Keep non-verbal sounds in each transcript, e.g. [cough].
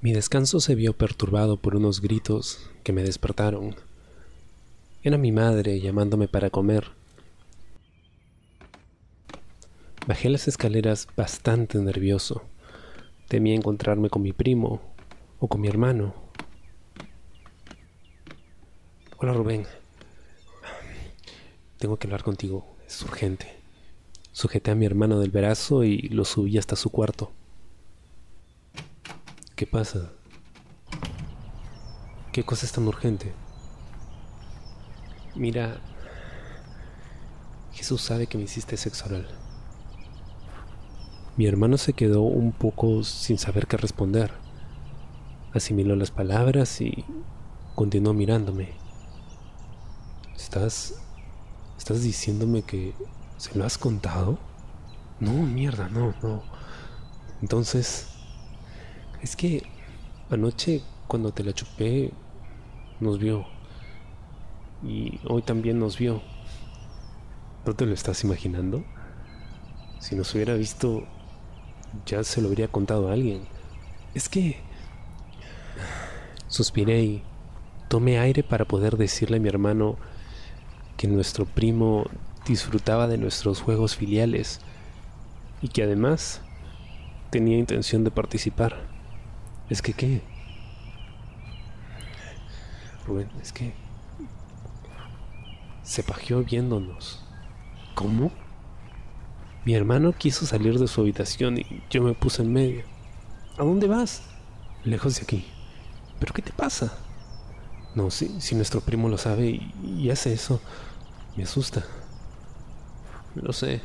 Mi descanso se vio perturbado por unos gritos que me despertaron. Era mi madre llamándome para comer. Bajé las escaleras bastante nervioso. Temía encontrarme con mi primo o con mi hermano. Hola Rubén. Tengo que hablar contigo. Es urgente. Sujeté a mi hermano del brazo y lo subí hasta su cuarto. ¿Qué pasa? ¿Qué cosa es tan urgente? Mira, Jesús sabe que me hiciste sexo oral. Mi hermano se quedó un poco sin saber qué responder. Asimiló las palabras y continuó mirándome. ¿Estás... ¿Estás diciéndome que se lo has contado? No, mierda, no, no. Entonces... Es que anoche cuando te la chupé nos vio. Y hoy también nos vio. ¿No te lo estás imaginando? Si nos hubiera visto, ya se lo habría contado a alguien. Es que... Suspiré y tomé aire para poder decirle a mi hermano que nuestro primo disfrutaba de nuestros juegos filiales y que además tenía intención de participar. Es que qué? Rubén, es que se pajeó viéndonos. ¿Cómo? Mi hermano quiso salir de su habitación y yo me puse en medio. ¿A dónde vas? Lejos de aquí. ¿Pero qué te pasa? No, si, si nuestro primo lo sabe y, y hace eso, me asusta. Lo sé.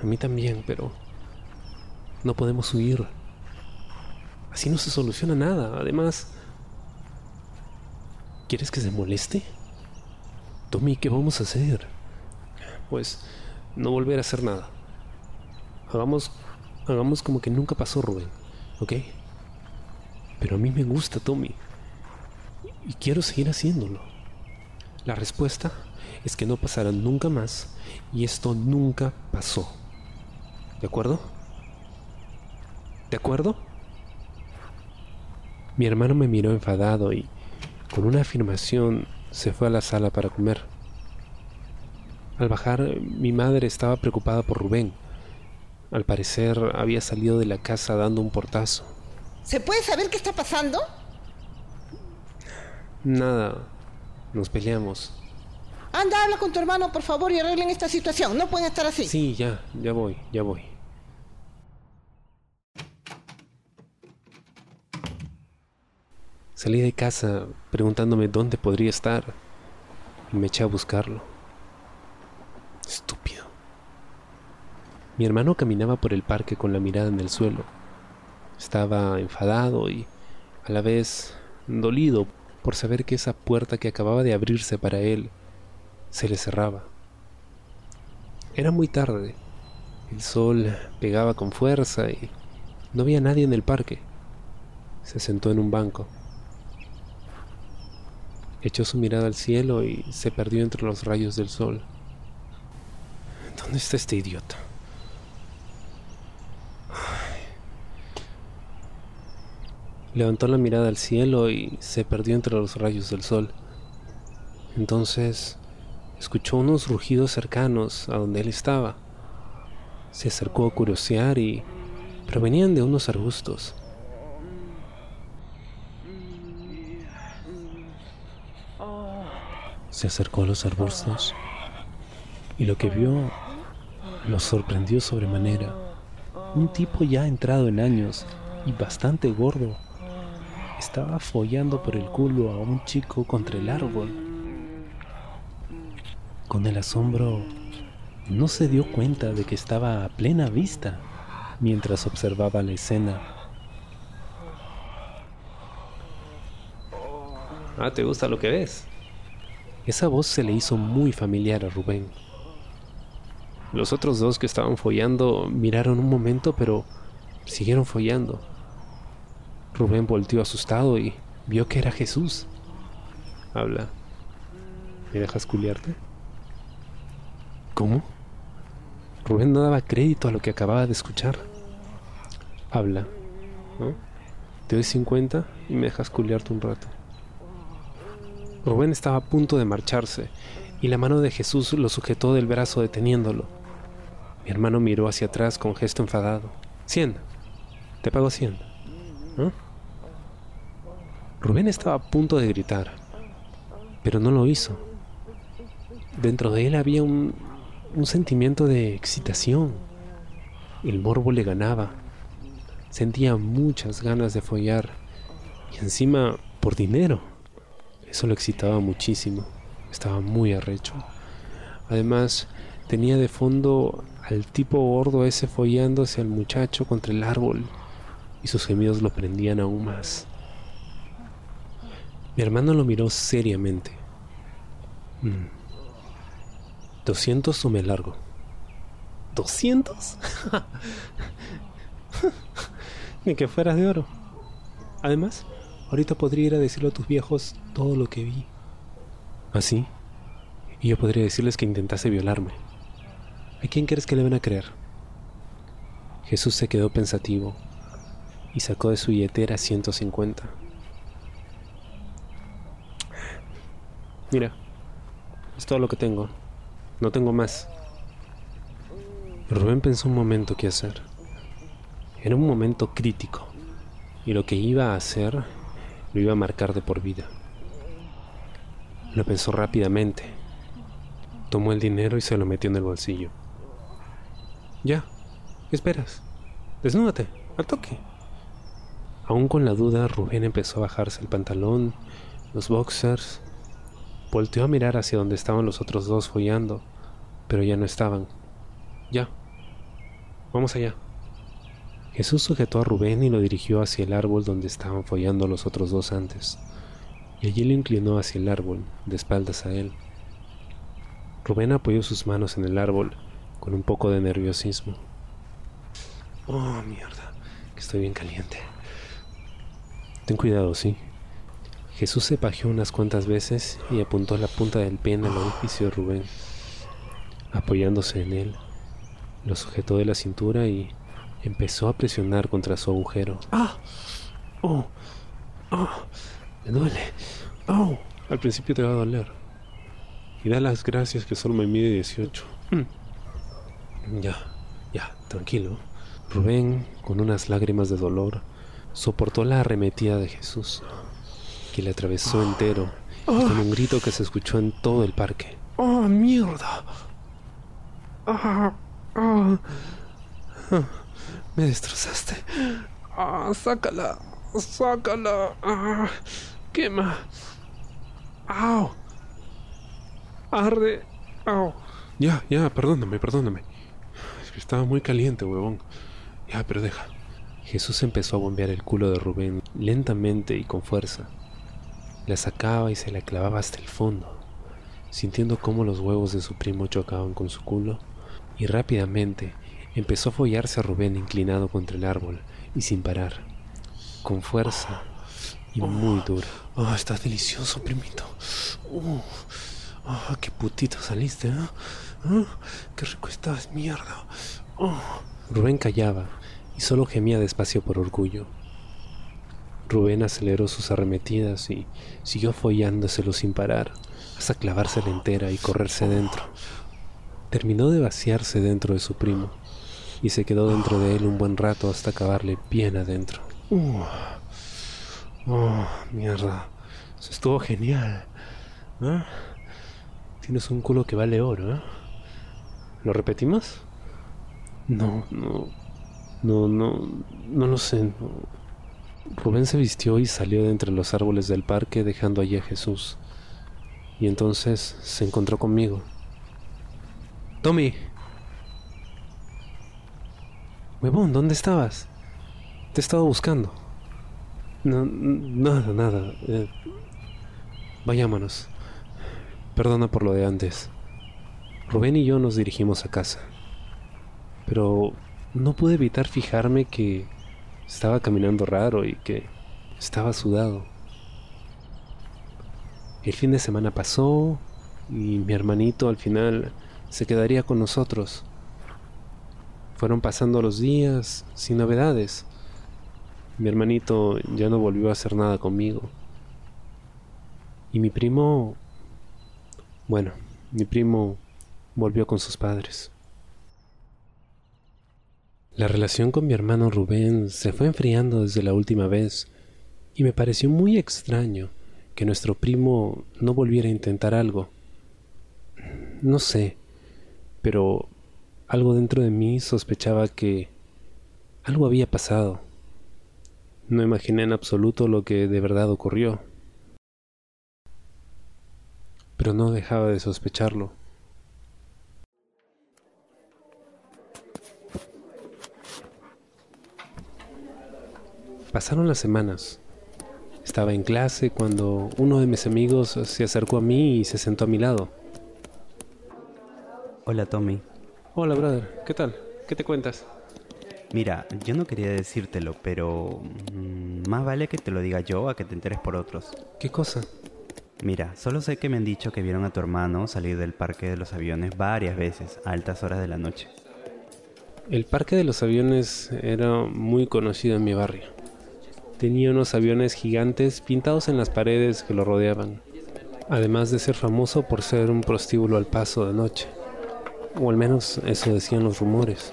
A mí también, pero no podemos huir. Así no se soluciona nada. Además, ¿quieres que se moleste? Tommy, ¿qué vamos a hacer? Pues no volver a hacer nada. Hagamos, hagamos como que nunca pasó, Rubén, ¿ok? Pero a mí me gusta Tommy. Y quiero seguir haciéndolo. La respuesta es que no pasará nunca más y esto nunca pasó. ¿De acuerdo? ¿De acuerdo? Mi hermano me miró enfadado y, con una afirmación, se fue a la sala para comer. Al bajar, mi madre estaba preocupada por Rubén. Al parecer, había salido de la casa dando un portazo. ¿Se puede saber qué está pasando? Nada, nos peleamos. Anda, habla con tu hermano, por favor, y arreglen esta situación. No pueden estar así. Sí, ya, ya voy, ya voy. Salí de casa preguntándome dónde podría estar y me eché a buscarlo. Estúpido. Mi hermano caminaba por el parque con la mirada en el suelo. Estaba enfadado y a la vez dolido por saber que esa puerta que acababa de abrirse para él se le cerraba. Era muy tarde. El sol pegaba con fuerza y no había nadie en el parque. Se sentó en un banco. Echó su mirada al cielo y se perdió entre los rayos del sol. ¿Dónde está este idiota? Levantó la mirada al cielo y se perdió entre los rayos del sol. Entonces escuchó unos rugidos cercanos a donde él estaba. Se acercó a curiosear y provenían de unos arbustos. Se acercó a los arbustos y lo que vio lo sorprendió sobremanera. Un tipo ya entrado en años y bastante gordo estaba follando por el culo a un chico contra el árbol. Con el asombro, no se dio cuenta de que estaba a plena vista mientras observaba la escena. Ah, ¿te gusta lo que ves? Esa voz se le hizo muy familiar a Rubén. Los otros dos que estaban follando miraron un momento, pero siguieron follando. Rubén volteó asustado y vio que era Jesús. Habla. ¿Me dejas culiarte? ¿Cómo? Rubén no daba crédito a lo que acababa de escuchar. Habla. ¿no? Te doy 50 y me dejas culiarte un rato. Rubén estaba a punto de marcharse y la mano de Jesús lo sujetó del brazo deteniéndolo. Mi hermano miró hacia atrás con gesto enfadado. Cien. Te pago cien. Rubén estaba a punto de gritar, pero no lo hizo. Dentro de él había un, un sentimiento de excitación. El morbo le ganaba. Sentía muchas ganas de follar y encima por dinero. Eso lo excitaba muchísimo. Estaba muy arrecho. Además, tenía de fondo al tipo gordo ese follándose al muchacho contra el árbol y sus gemidos lo prendían aún más. Mi hermano lo miró seriamente. Mm. ¿Doscientos o me largo? ¿Doscientos? [laughs] Ni que fueras de oro. Además, ahorita podría ir a decirle a tus viejos todo lo que vi. ¿Así? y yo podría decirles que intentase violarme. ¿A quién crees que le van a creer? Jesús se quedó pensativo y sacó de su billetera 150. Mira, es todo lo que tengo. No tengo más. Rubén pensó un momento qué hacer. Era un momento crítico y lo que iba a hacer lo iba a marcar de por vida. Lo pensó rápidamente. Tomó el dinero y se lo metió en el bolsillo. Ya, ¿qué esperas? Desnúdate, al toque. Aún con la duda, Rubén empezó a bajarse el pantalón, los boxers. Volteó a mirar hacia donde estaban los otros dos follando, pero ya no estaban. Ya, vamos allá. Jesús sujetó a Rubén y lo dirigió hacia el árbol donde estaban follando los otros dos antes, y allí lo inclinó hacia el árbol, de espaldas a él. Rubén apoyó sus manos en el árbol con un poco de nerviosismo. Oh, mierda, que estoy bien caliente. Ten cuidado, sí. Jesús se pajeó unas cuantas veces y apuntó la punta del pie en el orificio de Rubén. Apoyándose en él, lo sujetó de la cintura y empezó a presionar contra su agujero. ¡Ah! ¡Oh! ¡Oh! Me duele. ¡Oh! Al principio te va a doler. Y da las gracias que solo me mide 18. Mm. Ya, ya, tranquilo. Rubén, con unas lágrimas de dolor, soportó la arremetida de Jesús, que le atravesó entero, con un grito que se escuchó en todo el parque. ¡Oh, mierda! ¡Ah! ¡Ah! Me destrozaste. ¡Ah, sácala! ¡Sácala! ¡Ah! ¡Quema! ¡Au! ¡Arde! ¡Au! Ya, ya, perdóname, perdóname. Es que estaba muy caliente, huevón. Ya, pero deja. Jesús empezó a bombear el culo de Rubén lentamente y con fuerza. La sacaba y se la clavaba hasta el fondo, sintiendo cómo los huevos de su primo chocaban con su culo, y rápidamente empezó a follarse a Rubén inclinado contra el árbol y sin parar, con fuerza y muy duro. Oh, está delicioso, primito. Oh, oh, qué putito saliste, ¿eh? Oh, qué rico estás, mierda. Oh. Rubén callaba y solo gemía despacio por orgullo. Rubén aceleró sus arremetidas y siguió follándoselo sin parar, hasta clavársela entera y correrse dentro. Terminó de vaciarse dentro de su primo y se quedó dentro de él un buen rato hasta acabarle bien adentro. Uh. Oh, mierda. Eso estuvo genial. ¿eh? Tienes un culo que vale oro, ¿eh? ¿Lo repetimos? No, no. No, no. No lo sé. Rubén se vistió y salió de entre los árboles del parque dejando allí a Jesús. Y entonces se encontró conmigo. Tommy. Huevón, ¿dónde estabas? Te he estado buscando. No, nada, nada. Eh, vayámonos. Perdona por lo de antes. Rubén y yo nos dirigimos a casa. Pero no pude evitar fijarme que estaba caminando raro y que estaba sudado. El fin de semana pasó y mi hermanito al final se quedaría con nosotros. Fueron pasando los días sin novedades. Mi hermanito ya no volvió a hacer nada conmigo. Y mi primo... Bueno, mi primo volvió con sus padres. La relación con mi hermano Rubén se fue enfriando desde la última vez y me pareció muy extraño que nuestro primo no volviera a intentar algo. No sé, pero algo dentro de mí sospechaba que algo había pasado. No imaginé en absoluto lo que de verdad ocurrió. Pero no dejaba de sospecharlo. Pasaron las semanas. Estaba en clase cuando uno de mis amigos se acercó a mí y se sentó a mi lado. Hola Tommy. Hola, brother. ¿Qué tal? ¿Qué te cuentas? Mira, yo no quería decírtelo, pero mm, más vale que te lo diga yo a que te enteres por otros. ¿Qué cosa? Mira, solo sé que me han dicho que vieron a tu hermano salir del parque de los aviones varias veces a altas horas de la noche. El parque de los aviones era muy conocido en mi barrio. Tenía unos aviones gigantes pintados en las paredes que lo rodeaban, además de ser famoso por ser un prostíbulo al paso de noche. O al menos eso decían los rumores.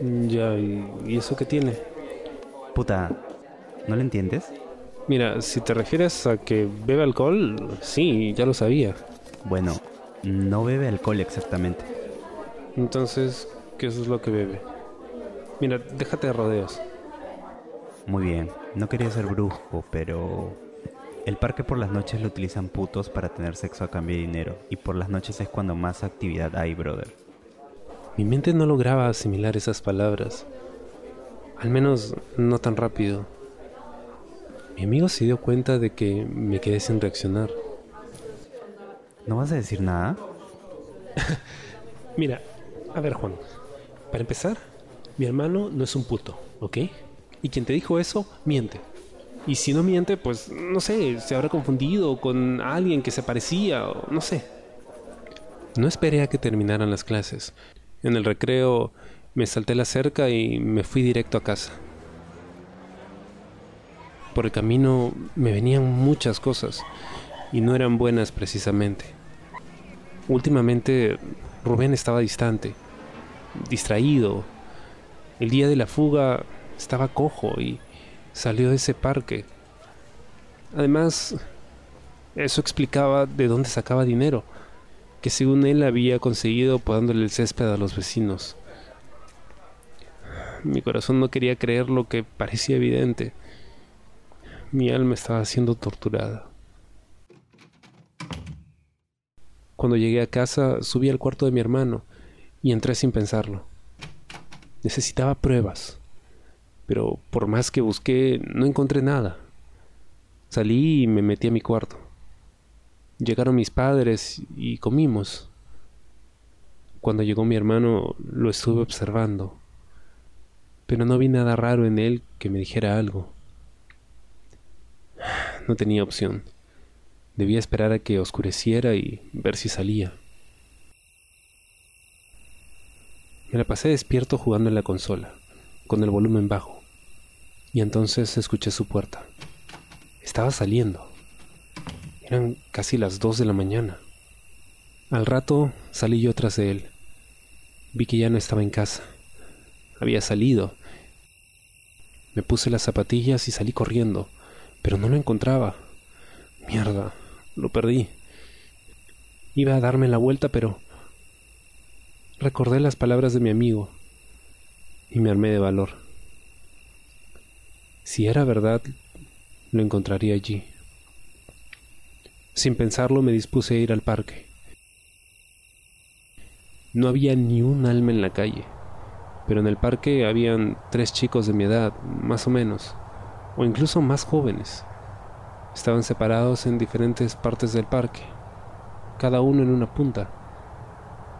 Ya, ¿y, y eso qué tiene? Puta, ¿no lo entiendes? Mira, si te refieres a que bebe alcohol, sí, ya lo sabía. Bueno, no bebe alcohol exactamente. Entonces, ¿qué es lo que bebe? Mira, déjate de rodeos. Muy bien, no quería ser brusco, pero... El parque por las noches lo utilizan putos para tener sexo a cambio de dinero, y por las noches es cuando más actividad hay, brother. Mi mente no lograba asimilar esas palabras. Al menos no tan rápido. Mi amigo se dio cuenta de que me quedé sin reaccionar. ¿No vas a decir nada? [laughs] Mira, a ver Juan, para empezar, mi hermano no es un puto, ¿ok? Y quien te dijo eso, miente. Y si no miente, pues no sé, se habrá confundido con alguien que se parecía, o no sé. No esperé a que terminaran las clases. En el recreo me salté la cerca y me fui directo a casa. Por el camino me venían muchas cosas y no eran buenas precisamente. Últimamente Rubén estaba distante, distraído. El día de la fuga estaba cojo y salió de ese parque. Además, eso explicaba de dónde sacaba dinero, que según él había conseguido podándole el césped a los vecinos. Mi corazón no quería creer lo que parecía evidente. Mi alma estaba siendo torturada. Cuando llegué a casa, subí al cuarto de mi hermano y entré sin pensarlo. Necesitaba pruebas, pero por más que busqué, no encontré nada. Salí y me metí a mi cuarto. Llegaron mis padres y comimos. Cuando llegó mi hermano, lo estuve observando, pero no vi nada raro en él que me dijera algo. No tenía opción. Debía esperar a que oscureciera y ver si salía. Me la pasé despierto jugando en la consola, con el volumen bajo, y entonces escuché su puerta. Estaba saliendo. Eran casi las dos de la mañana. Al rato salí yo tras de él. Vi que ya no estaba en casa. Había salido. Me puse las zapatillas y salí corriendo, pero no lo encontraba. Mierda, lo perdí. Iba a darme la vuelta, pero recordé las palabras de mi amigo y me armé de valor. Si era verdad, lo encontraría allí. Sin pensarlo me dispuse a ir al parque. No había ni un alma en la calle, pero en el parque habían tres chicos de mi edad, más o menos, o incluso más jóvenes. Estaban separados en diferentes partes del parque, cada uno en una punta.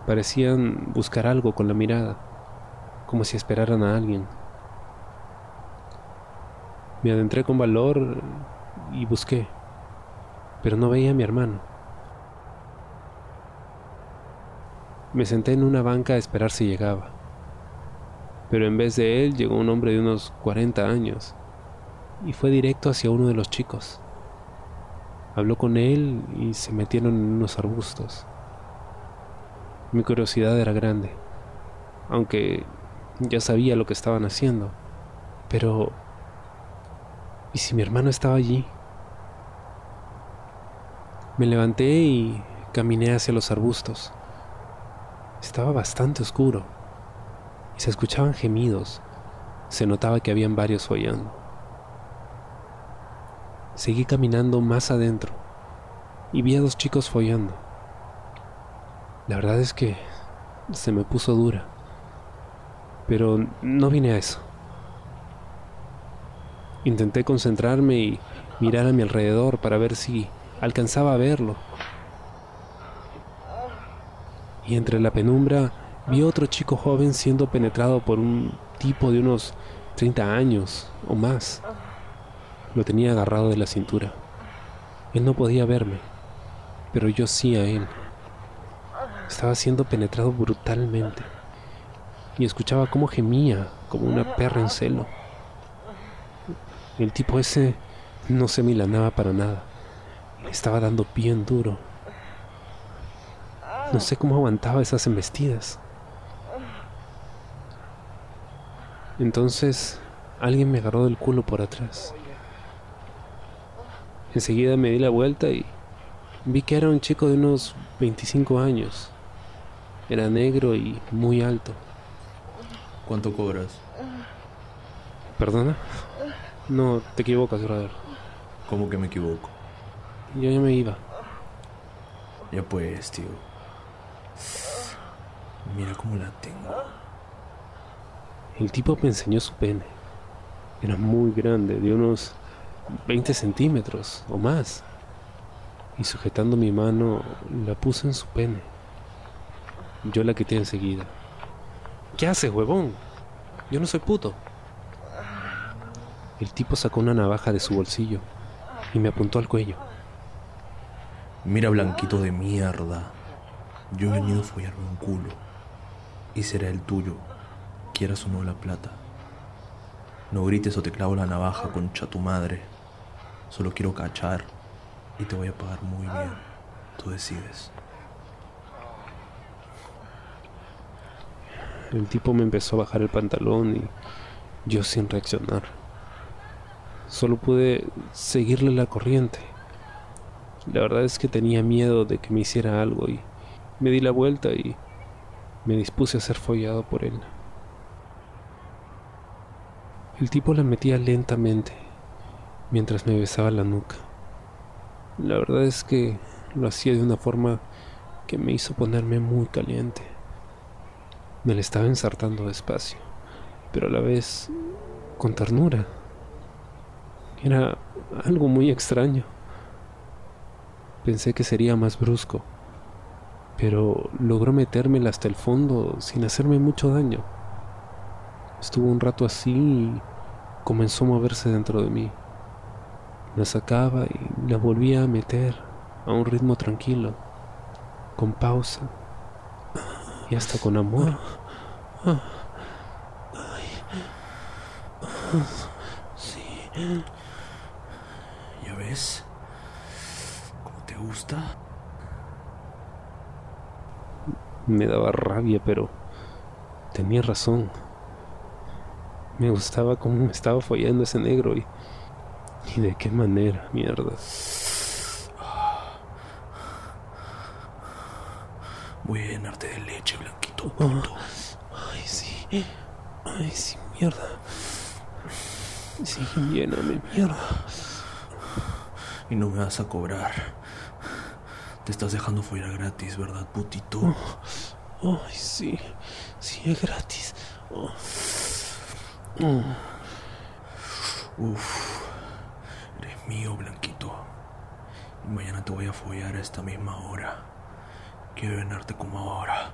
Parecían buscar algo con la mirada, como si esperaran a alguien. Me adentré con valor y busqué, pero no veía a mi hermano. Me senté en una banca a esperar si llegaba, pero en vez de él llegó un hombre de unos 40 años, y fue directo hacia uno de los chicos. Habló con él y se metieron en unos arbustos. Mi curiosidad era grande, aunque ya sabía lo que estaban haciendo. Pero... ¿Y si mi hermano estaba allí? Me levanté y caminé hacia los arbustos. Estaba bastante oscuro y se escuchaban gemidos. Se notaba que habían varios follando. Seguí caminando más adentro y vi a dos chicos follando. La verdad es que se me puso dura, pero no vine a eso. Intenté concentrarme y mirar a mi alrededor para ver si alcanzaba a verlo. Y entre la penumbra vi otro chico joven siendo penetrado por un tipo de unos 30 años o más. Lo tenía agarrado de la cintura. Él no podía verme, pero yo sí a él. Estaba siendo penetrado brutalmente y escuchaba cómo gemía como una perra en celo. El tipo ese no se milanaba para nada. Estaba dando bien duro. No sé cómo aguantaba esas embestidas. Entonces alguien me agarró del culo por atrás. Enseguida me di la vuelta y vi que era un chico de unos 25 años. Era negro y muy alto. ¿Cuánto cobras? ¿Perdona? No, te equivocas, brother. ¿Cómo que me equivoco? Yo ya me iba. Ya pues, tío. Mira cómo la tengo. El tipo me enseñó su pene. Era muy grande, de unos 20 centímetros o más. Y sujetando mi mano, la puse en su pene. Yo la quité enseguida. ¿Qué haces, huevón? Yo no soy puto. El tipo sacó una navaja de su bolsillo y me apuntó al cuello. Mira, blanquito de mierda. Yo he venido a follarme un culo. Y será el tuyo, quieras o no la plata. No grites o te clavo la navaja, concha tu madre. Solo quiero cachar y te voy a pagar muy bien. Tú decides. El tipo me empezó a bajar el pantalón y yo sin reaccionar. Solo pude seguirle la corriente. La verdad es que tenía miedo de que me hiciera algo y me di la vuelta y me dispuse a ser follado por él. El tipo la metía lentamente mientras me besaba la nuca. La verdad es que lo hacía de una forma que me hizo ponerme muy caliente. Me le estaba ensartando despacio, pero a la vez con ternura. Era algo muy extraño. Pensé que sería más brusco, pero logró metérmela hasta el fondo sin hacerme mucho daño. Estuvo un rato así y comenzó a moverse dentro de mí. La sacaba y la volvía a meter a un ritmo tranquilo, con pausa y hasta con amor. Sí. ¿Ya ves? ¿Cómo te gusta? Me daba rabia, pero tenía razón. Me gustaba cómo me estaba follando ese negro y, y de qué manera, mierda. Voy a llenarte de leche, blanquito. Puto. ay, sí. Ay, sí, mierda. Sí, lléname, mierda. Y no me vas a cobrar. Te estás dejando follar gratis, ¿verdad, putito? Ay, sí. Sí, es gratis. Oh. Mm. Uf. Eres mío, blanquito. Y mañana te voy a follar a esta misma hora. Quiero llenarte como ahora.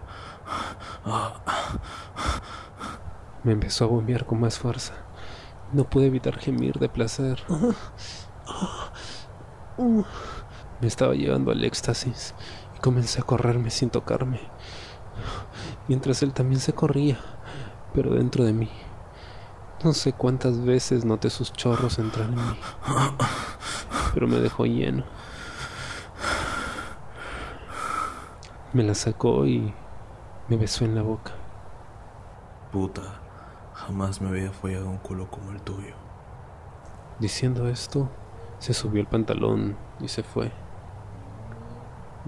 Me empezó a bombear con más fuerza. No pude evitar gemir de placer. Me estaba llevando al éxtasis y comencé a correrme sin tocarme. Mientras él también se corría, pero dentro de mí. No sé cuántas veces noté sus chorros entrar en mí, pero me dejó lleno. Me la sacó y me besó en la boca. Puta, jamás me había follado un culo como el tuyo. Diciendo esto, se subió el pantalón y se fue.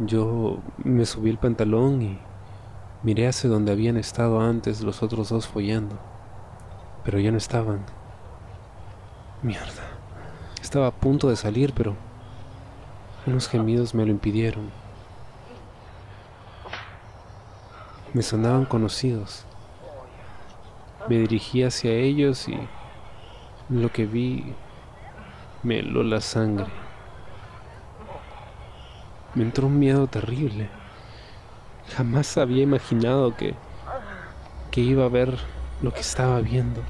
Yo me subí el pantalón y miré hacia donde habían estado antes los otros dos follando, pero ya no estaban. Mierda. Estaba a punto de salir, pero unos gemidos me lo impidieron. Me sonaban conocidos. Me dirigí hacia ellos y lo que vi me heló la sangre. Me entró un miedo terrible. Jamás había imaginado que, que iba a ver lo que estaba viendo.